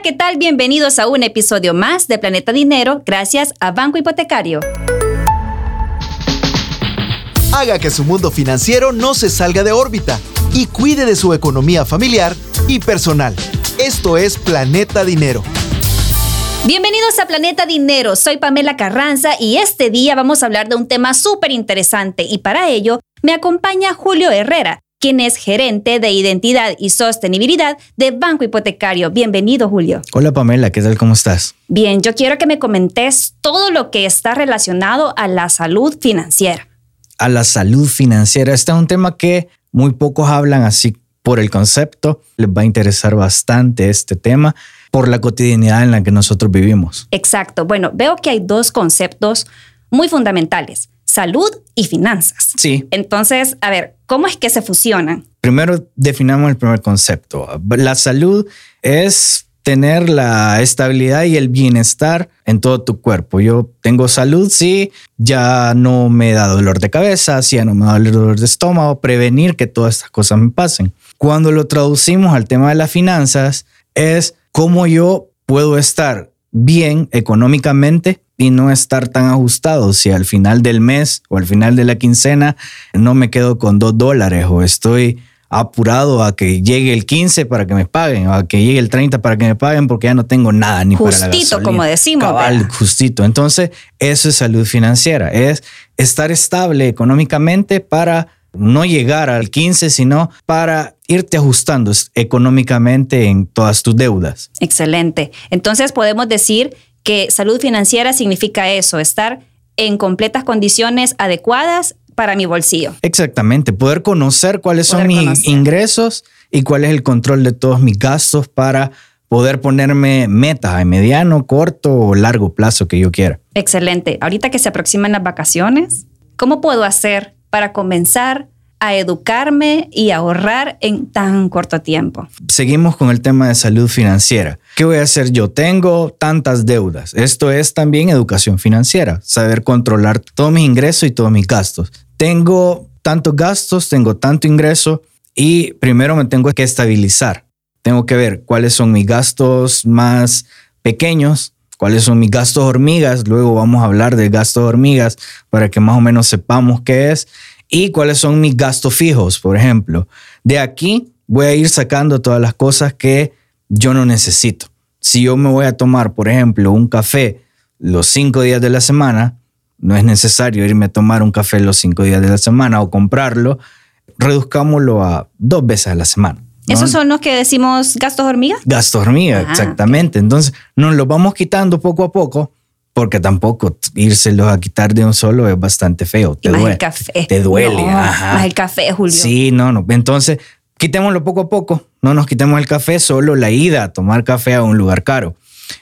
Hola, ¿qué tal? Bienvenidos a un episodio más de Planeta Dinero gracias a Banco Hipotecario. Haga que su mundo financiero no se salga de órbita y cuide de su economía familiar y personal. Esto es Planeta Dinero. Bienvenidos a Planeta Dinero, soy Pamela Carranza y este día vamos a hablar de un tema súper interesante y para ello me acompaña Julio Herrera, quien es gerente de identidad y sostenibilidad de Banco Hipotecario. Bienvenido, Julio. Hola, Pamela, ¿qué tal? ¿Cómo estás? Bien, yo quiero que me comentes todo lo que está relacionado a la salud financiera. A la salud financiera. Este es un tema que muy pocos hablan así por el concepto. Les va a interesar bastante este tema por la cotidianidad en la que nosotros vivimos. Exacto. Bueno, veo que hay dos conceptos muy fundamentales salud y finanzas. Sí. Entonces, a ver, ¿cómo es que se fusionan? Primero definamos el primer concepto. La salud es tener la estabilidad y el bienestar en todo tu cuerpo. Yo tengo salud, sí, ya no me da dolor de cabeza, sí, ya no me da dolor de estómago, prevenir que todas estas cosas me pasen. Cuando lo traducimos al tema de las finanzas, es cómo yo puedo estar bien económicamente y no estar tan ajustado. Si al final del mes o al final de la quincena no me quedo con dos dólares o estoy apurado a que llegue el 15 para que me paguen o a que llegue el 30 para que me paguen porque ya no tengo nada ni para la Justito, como decimos. Cabal, justito. Entonces, eso es salud financiera, es estar estable económicamente para no llegar al 15, sino para irte ajustando económicamente en todas tus deudas. Excelente. Entonces podemos decir que salud financiera significa eso, estar en completas condiciones adecuadas para mi bolsillo. Exactamente, poder conocer cuáles son mis ingresos y cuál es el control de todos mis gastos para poder ponerme metas a mediano, corto o largo plazo que yo quiera. Excelente. Ahorita que se aproximan las vacaciones, ¿cómo puedo hacer para comenzar a educarme y ahorrar en tan corto tiempo. Seguimos con el tema de salud financiera. ¿Qué voy a hacer yo? Tengo tantas deudas. Esto es también educación financiera, saber controlar todos mis ingresos y todos mis gastos. Tengo tantos gastos, tengo tanto ingreso y primero me tengo que estabilizar. Tengo que ver cuáles son mis gastos más pequeños, cuáles son mis gastos hormigas. Luego vamos a hablar de gastos hormigas para que más o menos sepamos qué es y cuáles son mis gastos fijos, por ejemplo. De aquí voy a ir sacando todas las cosas que yo no necesito. Si yo me voy a tomar, por ejemplo, un café los cinco días de la semana, no es necesario irme a tomar un café los cinco días de la semana o comprarlo, reduzcámoslo a dos veces a la semana. ¿Esos son los que decimos gastos hormiga? Gastos hormiga, ah, exactamente. Entonces, nos los vamos quitando poco a poco porque tampoco írselos a quitar de un solo es bastante feo. Te duele. el café. Te duele. Más el café, Julio. Sí, no, no. Entonces, quitémoslo poco a poco. No nos quitemos el café, solo la ida a tomar café a un lugar caro.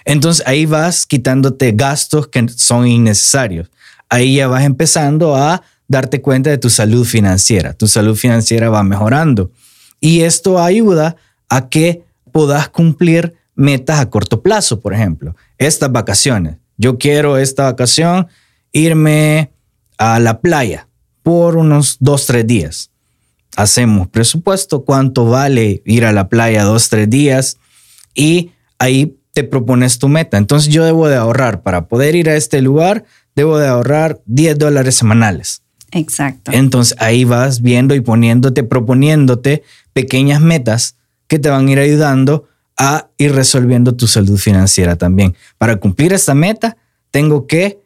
Entonces, ahí vas quitándote gastos que son innecesarios. Ahí ya vas empezando a darte cuenta de tu salud financiera. Tu salud financiera va mejorando. Y esto ayuda a que puedas cumplir metas a corto plazo, por ejemplo. Estas vacaciones yo quiero esta vacación irme a la playa por unos dos, tres días. Hacemos presupuesto, cuánto vale ir a la playa dos, tres días y ahí te propones tu meta. Entonces yo debo de ahorrar para poder ir a este lugar, debo de ahorrar 10 dólares semanales. Exacto. Entonces ahí vas viendo y poniéndote, proponiéndote pequeñas metas que te van a ir ayudando a ir resolviendo tu salud financiera también. Para cumplir esta meta, tengo que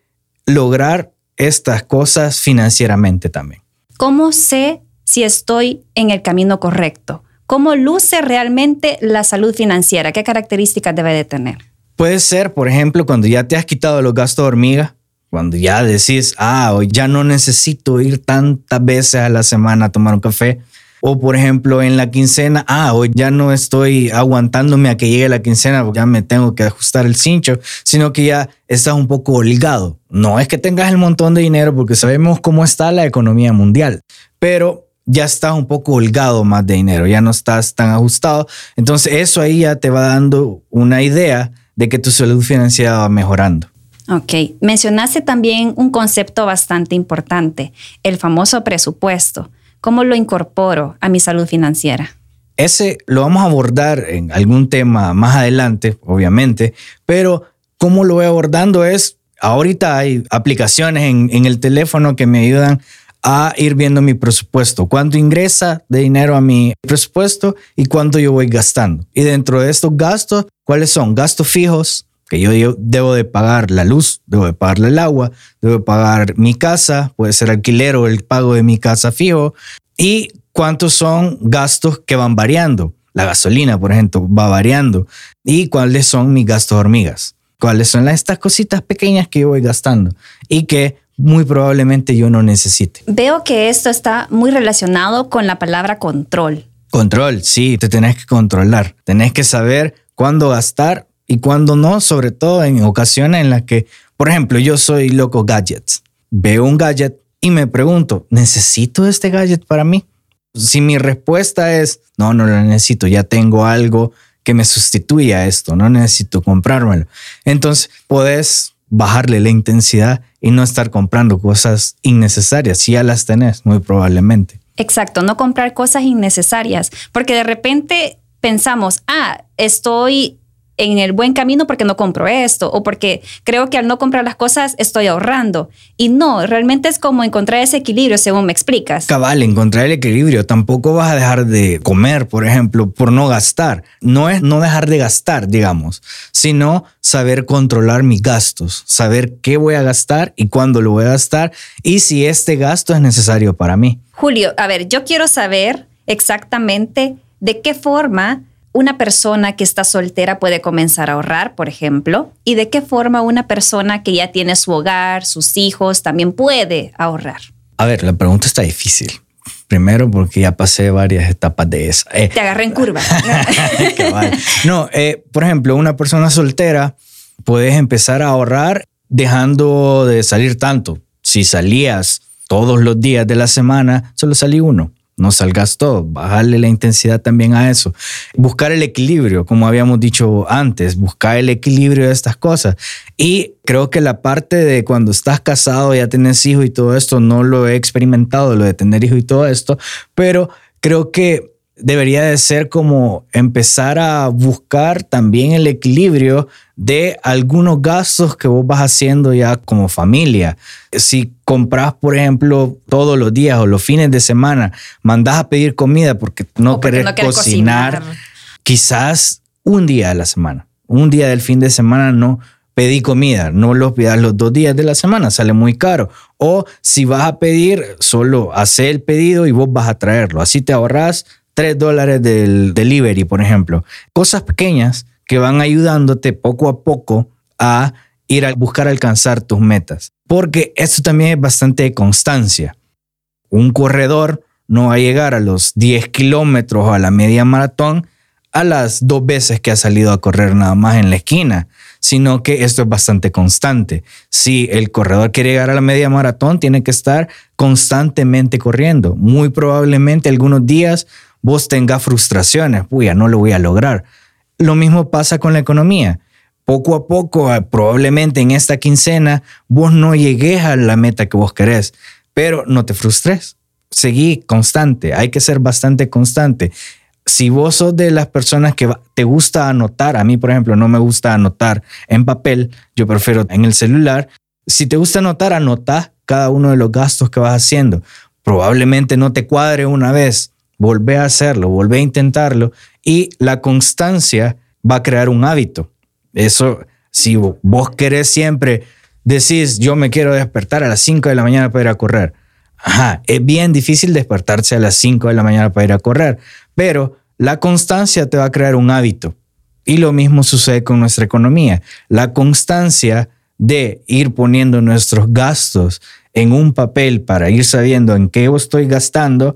lograr estas cosas financieramente también. ¿Cómo sé si estoy en el camino correcto? ¿Cómo luce realmente la salud financiera? ¿Qué características debe de tener? Puede ser, por ejemplo, cuando ya te has quitado los gastos de hormiga, cuando ya decís, ah, hoy ya no necesito ir tantas veces a la semana a tomar un café, o por ejemplo, en la quincena, ah, hoy ya no estoy aguantándome a que llegue la quincena, ya me tengo que ajustar el cincho, sino que ya estás un poco holgado. No es que tengas el montón de dinero porque sabemos cómo está la economía mundial, pero ya estás un poco holgado más de dinero, ya no estás tan ajustado. Entonces eso ahí ya te va dando una idea de que tu salud financiera va mejorando. Ok, mencionaste también un concepto bastante importante, el famoso presupuesto. ¿Cómo lo incorporo a mi salud financiera? Ese lo vamos a abordar en algún tema más adelante, obviamente, pero cómo lo voy abordando es, ahorita hay aplicaciones en, el teléfono que me ayudan a ir viendo mi presupuesto, cuánto ingresa de dinero a mi presupuesto y cuánto yo voy gastando. Y dentro de estos gastos, ¿cuáles son? Gastos fijos, que yo, debo de pagar la luz, debo de pagar el agua, debo de pagar mi casa, puede ser alquiler o el pago de mi casa fijo. Y cuántos son gastos que van variando. La gasolina, por ejemplo, va variando. Y cuáles son mis gastos hormigas. Cuáles son estas cositas pequeñas que yo voy gastando y que muy probablemente yo no necesite. Veo que esto está muy relacionado con la palabra control. Control, sí, te tenés que controlar. Tenés que saber cuándo gastar y cuándo no, sobre todo en ocasiones en las que, por ejemplo, yo soy loco gadgets. Veo un gadget y me pregunto, ¿necesito este gadget para mí? Si mi respuesta es, no, no lo necesito, ya tengo algo que me sustituya a esto, no necesito comprármelo. Entonces, puedes bajarle la intensidad y no estar comprando cosas innecesarias. Si ya las tenés, muy probablemente. Exacto, no comprar cosas innecesarias, porque de repente pensamos, ah, estoy en el buen camino porque no compro esto o porque creo que al no comprar las cosas estoy ahorrando. Y no, realmente es como encontrar ese equilibrio, según me explicas. Cabal, encontrar el equilibrio. Tampoco vas a dejar de comer, por ejemplo, por no gastar. No es no dejar de gastar, digamos, sino saber controlar mis gastos, saber qué voy a gastar y cuándo lo voy a gastar y si este gasto es necesario para mí. Julio, a ver, yo quiero saber exactamente de qué forma una persona que está soltera puede comenzar a ahorrar, por ejemplo? ¿Y de qué forma una persona que ya tiene su hogar, sus hijos, también puede ahorrar? A ver, la pregunta está difícil. Primero porque ya pasé varias etapas de esa. Eh, Te agarré en curva. no, eh, por ejemplo, una persona soltera puedes empezar a ahorrar dejando de salir tanto. Si salías todos los días de la semana, solo salí uno no salgas todo, bajarle la intensidad también a eso. Buscar el equilibrio, como habíamos dicho antes, buscar el equilibrio de estas cosas. Y creo que la parte de cuando estás casado, ya tienes hijos y todo esto, no lo he experimentado, lo de tener hijos y todo esto, pero creo que debería de ser como empezar a buscar también el equilibrio de algunos gastos que vos vas haciendo ya como familia. Si compras, por ejemplo, todos los días o los fines de semana, mandás a pedir comida porque no querés cocinar, quizás un día a la semana, un día del fin de semana no pedí comida, no lo pidas los dos días de la semana, sale muy caro. O si vas a pedir, solo hace el pedido y vos vas a traerlo. Así te ahorras 3 dólares del delivery, por ejemplo. Cosas pequeñas que van ayudándote poco a poco a ir a buscar alcanzar tus metas. Porque esto también es bastante constancia. Un corredor no va a llegar a los 10 kilómetros o a la media maratón a las dos veces que ha salido a correr nada más en la esquina, sino que esto es bastante constante. Si el corredor quiere llegar a la media maratón, tiene que estar constantemente corriendo. Muy probablemente algunos días vos tengas frustraciones, ya no lo voy a lograr. Lo mismo pasa con la economía. Poco a poco, eh, probablemente en esta quincena, vos no llegues a la meta que vos querés, pero no te frustres. Seguí constante, hay que ser bastante constante. Si vos sos de las personas que te gusta anotar, a mí por ejemplo no me gusta anotar en papel, yo prefiero en el celular. Si te gusta anotar, anota cada uno de los gastos que vas haciendo. Probablemente no te cuadre una vez, volvé a hacerlo, volvé a intentarlo y la constancia va a crear un hábito. Eso, si vos querés siempre, decís, yo me quiero despertar a las 5 de la mañana para ir a correr. Ajá, es bien difícil despertarse a las 5 de la mañana para ir a correr, pero la constancia te va a crear un hábito. Y lo mismo sucede con nuestra economía. La constancia de ir poniendo nuestros gastos en un papel para ir sabiendo en qué estoy gastando,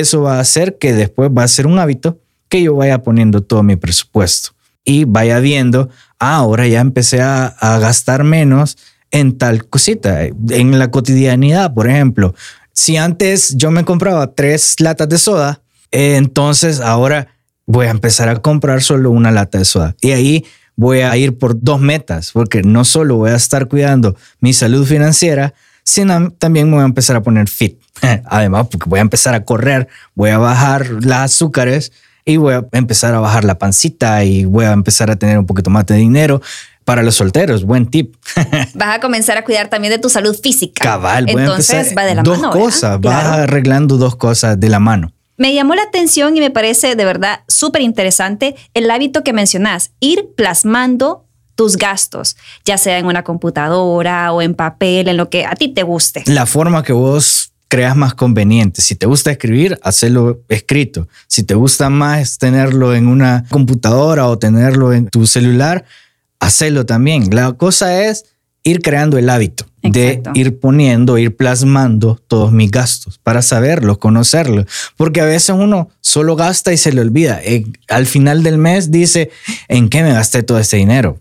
eso va a hacer que después va a ser un hábito que yo vaya poniendo todo mi presupuesto y vaya viendo, ah, ahora ya empecé a, gastar menos en tal cosita, en la cotidianidad, por ejemplo. Si antes yo me compraba tres latas de soda, entonces ahora voy a empezar a comprar solo una lata de soda. Y ahí voy a ir por dos metas, porque no solo voy a estar cuidando mi salud financiera, sino también me voy a empezar a poner fit. Además, porque voy a empezar a correr, voy a bajar las azúcares, y voy a empezar a bajar la pancita y voy a empezar a tener un poquito más de dinero. Para los solteros, buen tip. Vas a comenzar a cuidar también de tu salud física. Cabal, voy Entonces a empezar va de la dos mano. cosas, ¿verdad? vas arreglando dos cosas de la mano. Me llamó la atención y me parece de verdad súper interesante el hábito que mencionás, ir plasmando tus gastos, ya sea en una computadora o en papel, en lo que a ti te guste. La forma que vos creas más conveniente. Si te gusta escribir, hacelo escrito. Si te gusta más tenerlo en una computadora o tenerlo en tu celular, hacelo también. La cosa es ir creando el hábito Exacto. de ir poniendo, ir plasmando todos mis gastos para saberlos, conocerlos. Porque a veces uno solo gasta y se le olvida. Eh, al final del mes dice, ¿en qué me gasté todo este dinero?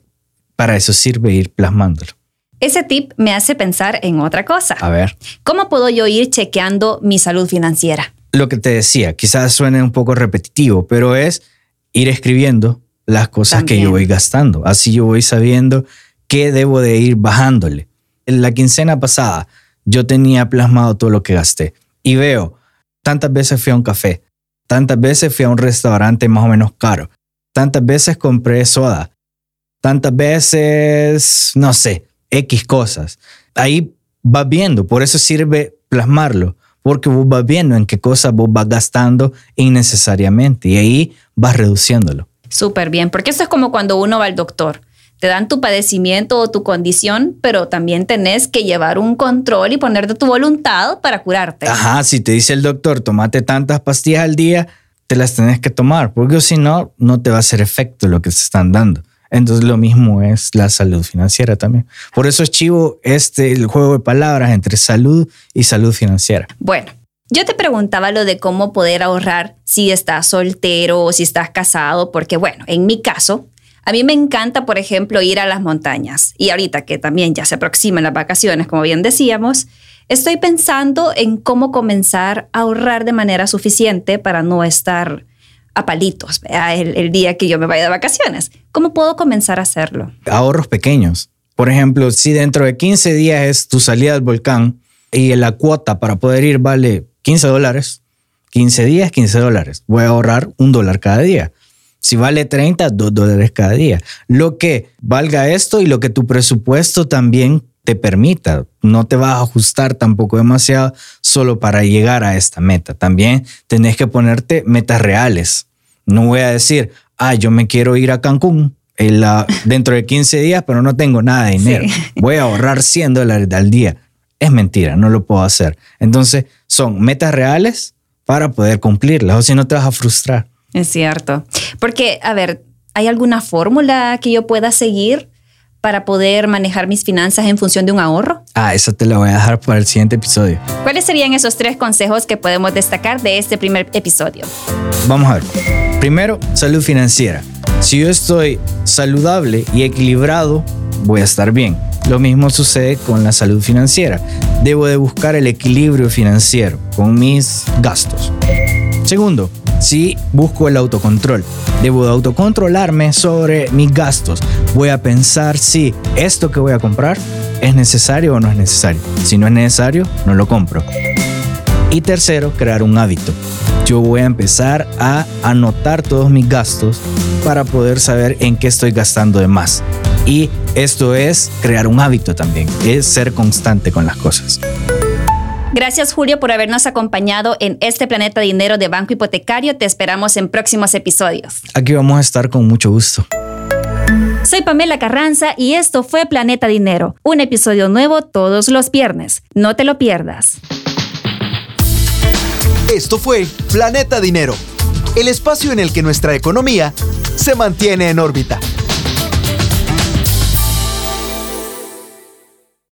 Para eso sirve ir plasmándolo. Ese tip me hace pensar en otra cosa. A ver. ¿Cómo puedo yo ir chequeando mi salud financiera? lo que te decía, quizás suene un poco repetitivo, pero es ir escribiendo las cosas que yo voy gastando. Así yo voy sabiendo qué debo de ir bajándole. En la quincena pasada yo tenía plasmado todo lo que gasté y veo, tantas veces fui a un café, tantas veces fui a un restaurante más o menos caro, tantas veces compré soda, tantas veces, no sé, X cosas. Ahí vas viendo, por eso sirve plasmarlo, porque vos vas viendo en qué cosas vos vas gastando innecesariamente y ahí vas reduciéndolo. Súper bien, porque eso es como cuando uno va al doctor. Te dan tu padecimiento o tu condición, pero también tenés que llevar un control y poner de tu voluntad para curarte. Ajá, si te dice el doctor, tomate tantas pastillas al día, te las tenés que tomar, porque si no, no te va a hacer efecto lo que te están dando. Entonces lo mismo es la salud financiera también. Por eso es chivo este el juego de palabras entre salud y salud financiera. Bueno, yo te preguntaba lo de cómo poder ahorrar si estás soltero o si estás casado, porque bueno, en mi caso, a mí me encanta, por ejemplo, ir a las montañas. Y ahorita que también ya se aproximan las vacaciones, como bien decíamos, estoy pensando en cómo comenzar a ahorrar de manera suficiente para no estar a palitos el, día que yo me vaya de vacaciones. ¿Cómo puedo comenzar a hacerlo? Ahorros pequeños. Por ejemplo, si dentro de 15 días es tu salida del volcán y la cuota para poder ir vale 15 dólares, 15 días, 15 dólares. Voy a ahorrar un dólar cada día. Si vale 30, 2 dólares cada día. Lo que valga esto y lo que tu presupuesto también te permita. No te vas a ajustar tampoco demasiado solo para llegar a esta meta. También tenés que ponerte metas reales. No voy a decir, ah, yo me quiero ir a Cancún en la- dentro de 15 días, pero no tengo nada de dinero. Sí. Voy a ahorrar 100 dólares al día. Es mentira, no lo puedo hacer. Entonces, son metas reales para poder cumplirlas, o si no te vas a frustrar. Es cierto. Porque, a ver, ¿hay alguna fórmula que yo pueda seguir para poder manejar mis finanzas en función de un ahorro? Ah, esa te la voy a dejar para el siguiente episodio. ¿Cuáles serían esos tres consejos que podemos destacar de este primer episodio? Vamos a ver. Primero, salud financiera. Si yo estoy saludable y equilibrado, voy a estar bien. Lo mismo sucede con la salud financiera. Debo de buscar el equilibrio financiero con mis gastos. Segundo, si busco el autocontrol, debo de autocontrolarme sobre mis gastos. Voy a pensar si esto que voy a comprar es necesario o no es necesario. Si no es necesario, no lo compro. Y tercero, crear un hábito. Yo voy a empezar a anotar todos mis gastos para poder saber en qué estoy gastando de más. Y esto es crear un hábito también, es ser constante con las cosas. Gracias Julio por habernos acompañado en este Planeta Dinero de Banco Hipotecario. Te esperamos en próximos episodios. Aquí vamos a estar con mucho gusto. Soy Pamela Carranza y esto fue Planeta Dinero, un episodio nuevo todos los viernes. No te lo pierdas. Esto fue Planeta Dinero, el espacio en el que nuestra economía se mantiene en órbita.